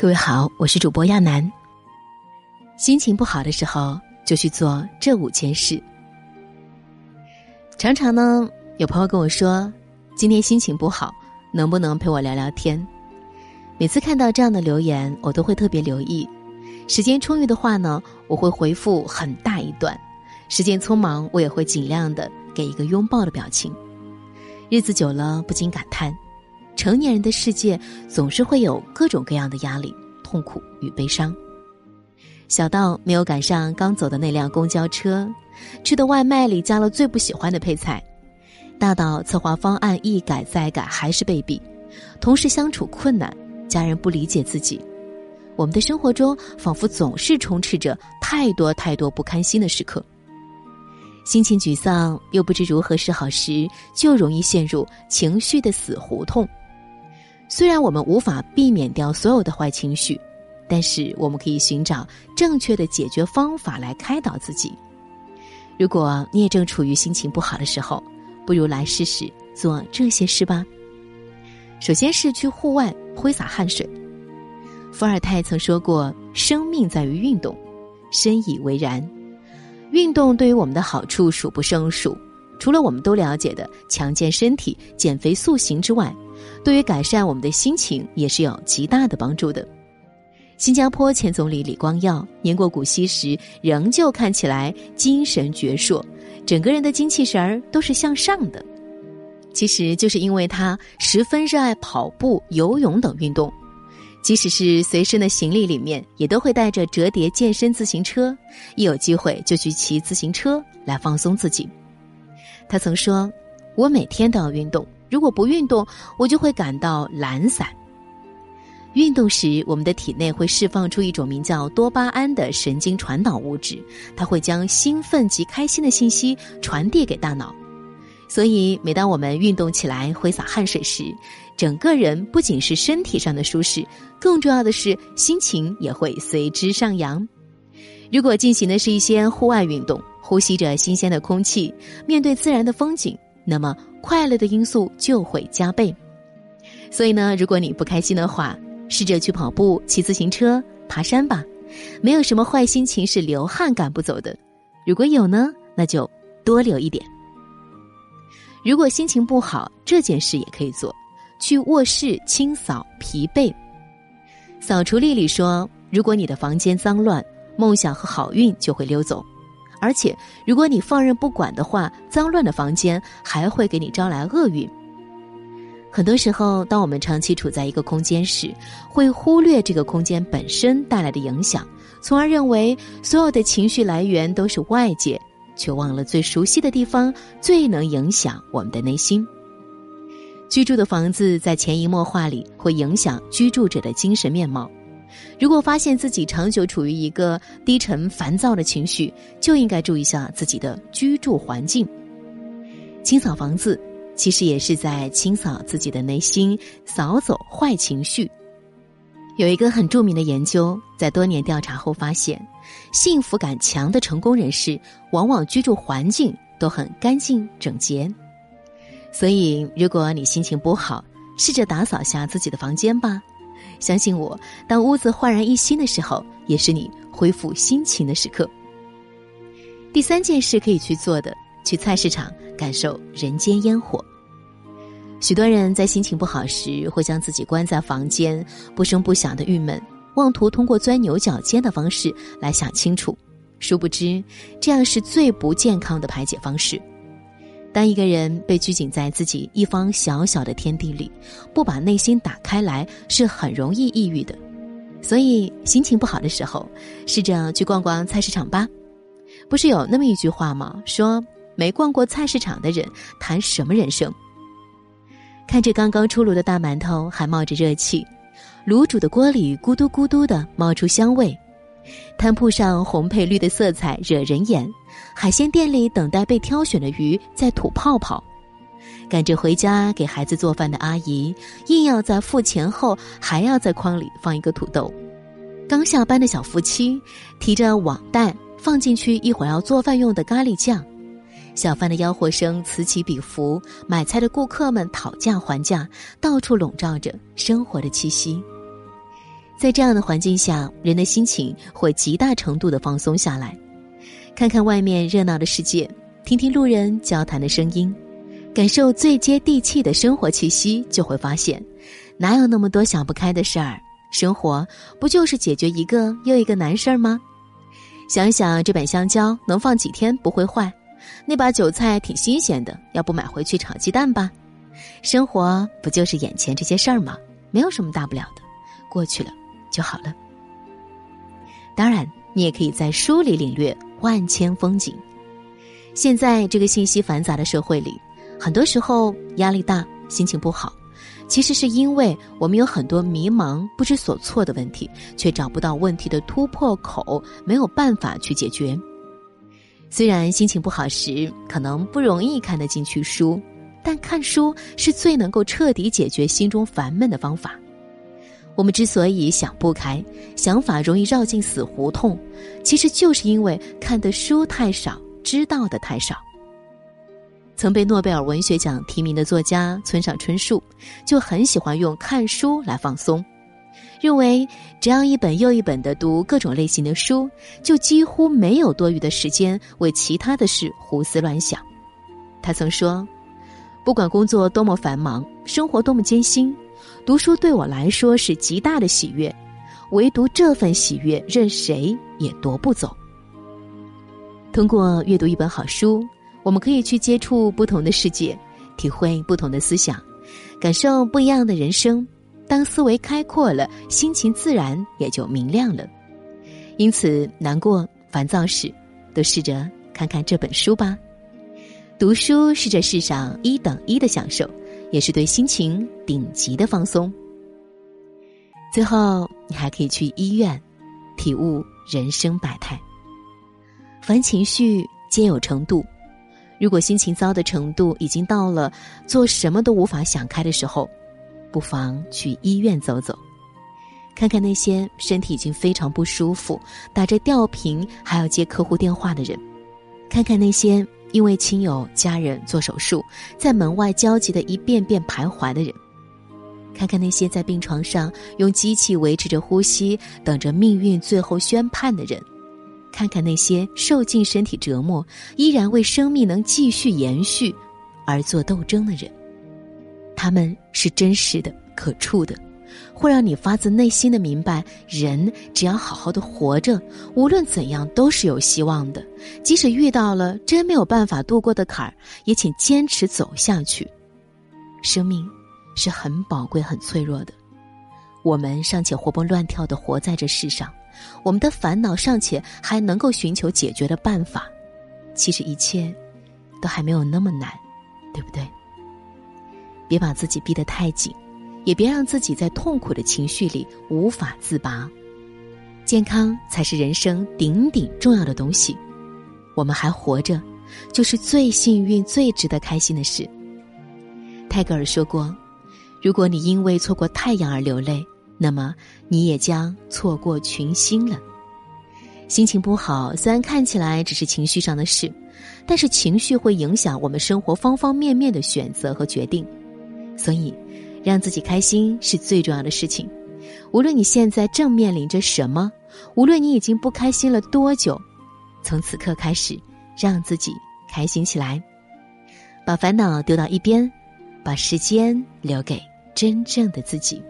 各位好，我是主播亚楠。心情不好的时候，就去做这五件事。常常呢，有朋友跟我说，今天心情不好，能不能陪我聊聊天？每次看到这样的留言，我都会特别留意。时间充裕的话呢，我会回复很大一段；时间匆忙，我也会尽量的给一个拥抱的表情。日子久了，不禁感叹。成年人的世界总是会有各种各样的压力、痛苦与悲伤。小到没有赶上刚走的那辆公交车，吃的外卖里加了最不喜欢的配菜；大到策划方案一改再改还是被毙，同事相处困难，家人不理解自己。我们的生活中仿佛总是充斥着太多太多不堪心的时刻。心情沮丧又不知如何是好时，就容易陷入情绪的死胡同。虽然我们无法避免掉所有的坏情绪，但是我们可以寻找正确的解决方法来开导自己。如果你也正处于心情不好的时候，不如来试试做这些事吧。首先是去户外挥洒汗水。伏尔泰曾说过：“生命在于运动，深以为然。运动对于我们的好处数不胜数，除了我们都了解的强健身体、减肥塑形之外。”对于改善我们的心情也是有极大的帮助的。新加坡前总理李光耀年过古稀时，仍旧看起来精神矍铄，整个人的精气神儿都是向上的。其实就是因为他十分热爱跑步、游泳等运动，即使是随身的行李里面也都会带着折叠健身自行车，一有机会就去骑自行车来放松自己。他曾说：“我每天都要运动。”如果不运动，我就会感到懒散。运动时，我们的体内会释放出一种名叫多巴胺的神经传导物质，它会将兴奋及开心的信息传递给大脑。所以，每当我们运动起来、挥洒汗水时，整个人不仅是身体上的舒适，更重要的是心情也会随之上扬。如果进行的是一些户外运动，呼吸着新鲜的空气，面对自然的风景。那么快乐的因素就会加倍，所以呢，如果你不开心的话，试着去跑步、骑自行车、爬山吧。没有什么坏心情是流汗赶不走的，如果有呢，那就多留一点。如果心情不好，这件事也可以做，去卧室清扫疲惫。扫除丽丽说：“如果你的房间脏乱，梦想和好运就会溜走。”而且，如果你放任不管的话，脏乱的房间还会给你招来厄运。很多时候，当我们长期处在一个空间时，会忽略这个空间本身带来的影响，从而认为所有的情绪来源都是外界，却忘了最熟悉的地方最能影响我们的内心。居住的房子在潜移默化里会影响居住者的精神面貌。如果发现自己长久处于一个低沉烦躁的情绪，就应该注意下自己的居住环境。清扫房子，其实也是在清扫自己的内心，扫走坏情绪。有一个很著名的研究，在多年调查后发现，幸福感强的成功人士，往往居住环境都很干净整洁。所以，如果你心情不好，试着打扫下自己的房间吧。相信我，当屋子焕然一新的时候，也是你恢复心情的时刻。第三件事可以去做的，去菜市场感受人间烟火。许多人在心情不好时，会将自己关在房间，不声不响的郁闷，妄图通过钻牛角尖的方式来想清楚。殊不知，这样是最不健康的排解方式。当一个人被拘谨在自己一方小小的天地里，不把内心打开来，是很容易抑郁的。所以，心情不好的时候，试着去逛逛菜市场吧。不是有那么一句话吗？说没逛过菜市场的人谈什么人生？看着刚刚出炉的大馒头还冒着热气，卤煮的锅里咕嘟咕嘟的冒出香味。摊铺上红配绿的色彩惹人眼，海鲜店里等待被挑选的鱼在吐泡泡，赶着回家给孩子做饭的阿姨硬要在付钱后还要在筐里放一个土豆，刚下班的小夫妻提着网袋放进去一会儿要做饭用的咖喱酱，小贩的吆喝声此起彼伏，买菜的顾客们讨价还价，到处笼罩着生活的气息。在这样的环境下，人的心情会极大程度的放松下来。看看外面热闹的世界，听听路人交谈的声音，感受最接地气的生活气息，就会发现，哪有那么多想不开的事儿？生活不就是解决一个又一个难事儿吗？想想这板香蕉能放几天不会坏，那把韭菜挺新鲜的，要不买回去炒鸡蛋吧？生活不就是眼前这些事儿吗？没有什么大不了的，过去了。就好了。当然，你也可以在书里领略万千风景。现在这个信息繁杂的社会里，很多时候压力大、心情不好，其实是因为我们有很多迷茫、不知所措的问题，却找不到问题的突破口，没有办法去解决。虽然心情不好时可能不容易看得进去书，但看书是最能够彻底解决心中烦闷的方法。我们之所以想不开，想法容易绕进死胡同，其实就是因为看的书太少，知道的太少。曾被诺贝尔文学奖提名的作家村上春树，就很喜欢用看书来放松，认为只要一本又一本的读各种类型的书，就几乎没有多余的时间为其他的事胡思乱想。他曾说：“不管工作多么繁忙，生活多么艰辛。”读书对我来说是极大的喜悦，唯独这份喜悦，任谁也夺不走。通过阅读一本好书，我们可以去接触不同的世界，体会不同的思想，感受不一样的人生。当思维开阔了，心情自然也就明亮了。因此，难过、烦躁时，都试着看看这本书吧。读书是这世上一等一的享受。也是对心情顶级的放松。最后，你还可以去医院，体悟人生百态。凡情绪皆有程度，如果心情糟的程度已经到了做什么都无法想开的时候，不妨去医院走走，看看那些身体已经非常不舒服、打着吊瓶还要接客户电话的人，看看那些。因为亲友、家人做手术，在门外焦急的一遍遍徘徊的人，看看那些在病床上用机器维持着呼吸，等着命运最后宣判的人，看看那些受尽身体折磨，依然为生命能继续延续而做斗争的人，他们是真实的、可触的。会让你发自内心的明白，人只要好好的活着，无论怎样都是有希望的。即使遇到了真没有办法度过的坎儿，也请坚持走下去。生命是很宝贵、很脆弱的，我们尚且活蹦乱跳的活在这世上，我们的烦恼尚且还能够寻求解决的办法，其实一切都还没有那么难，对不对？别把自己逼得太紧。也别让自己在痛苦的情绪里无法自拔，健康才是人生顶顶重要的东西。我们还活着，就是最幸运、最值得开心的事。泰戈尔说过：“如果你因为错过太阳而流泪，那么你也将错过群星了。”心情不好，虽然看起来只是情绪上的事，但是情绪会影响我们生活方方面面的选择和决定，所以。让自己开心是最重要的事情。无论你现在正面临着什么，无论你已经不开心了多久，从此刻开始，让自己开心起来，把烦恼丢到一边，把时间留给真正的自己。